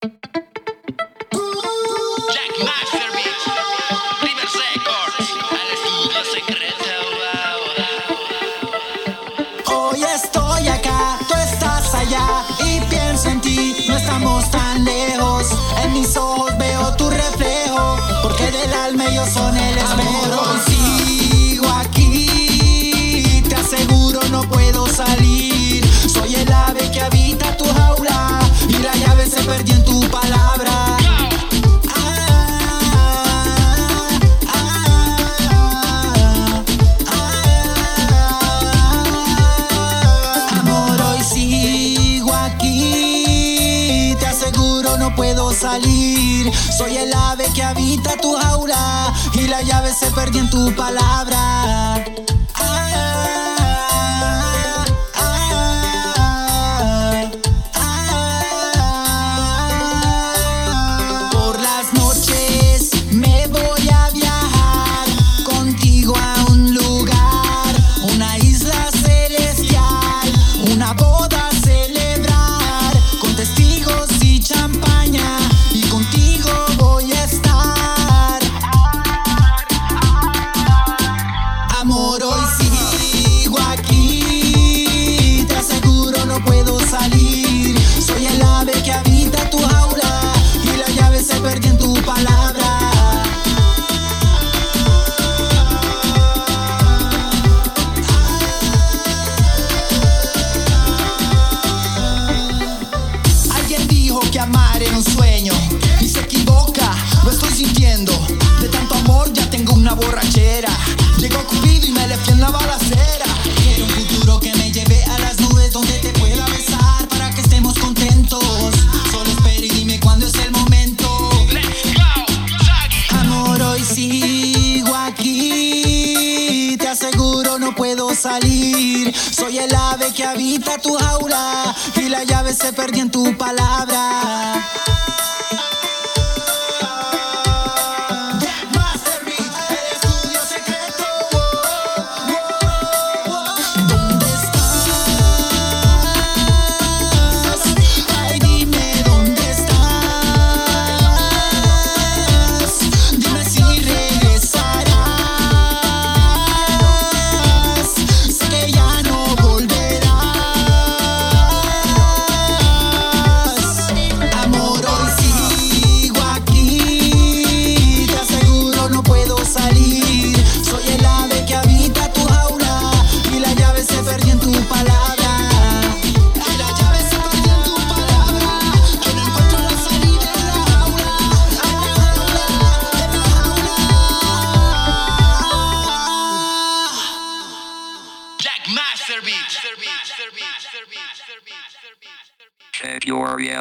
Jack Master, BF, Primer Records, Alejandro, secreto. Hoy estoy acá, tú estás allá y pienso en ti. No estamos tan lejos, en mis ojos veo tu reflejo, porque del alma ellos son el esmero. Palabra, amor, hoy sigo aquí. Te aseguro, no puedo salir. Soy el ave que habita tu aura y la llave se perdió en tu palabra. Ah, perdí en tu palabra. Alguien dijo que amar era un sueño y se equivoca, lo estoy sintiendo. De tanto amor ya tengo una borrachera. Llegó Cupido y me le en la balacera. no puedo salir. Soy el ave que habita tu jaula y la llave se perdió en tu palabra. Jack Masterbeat. Check your reality.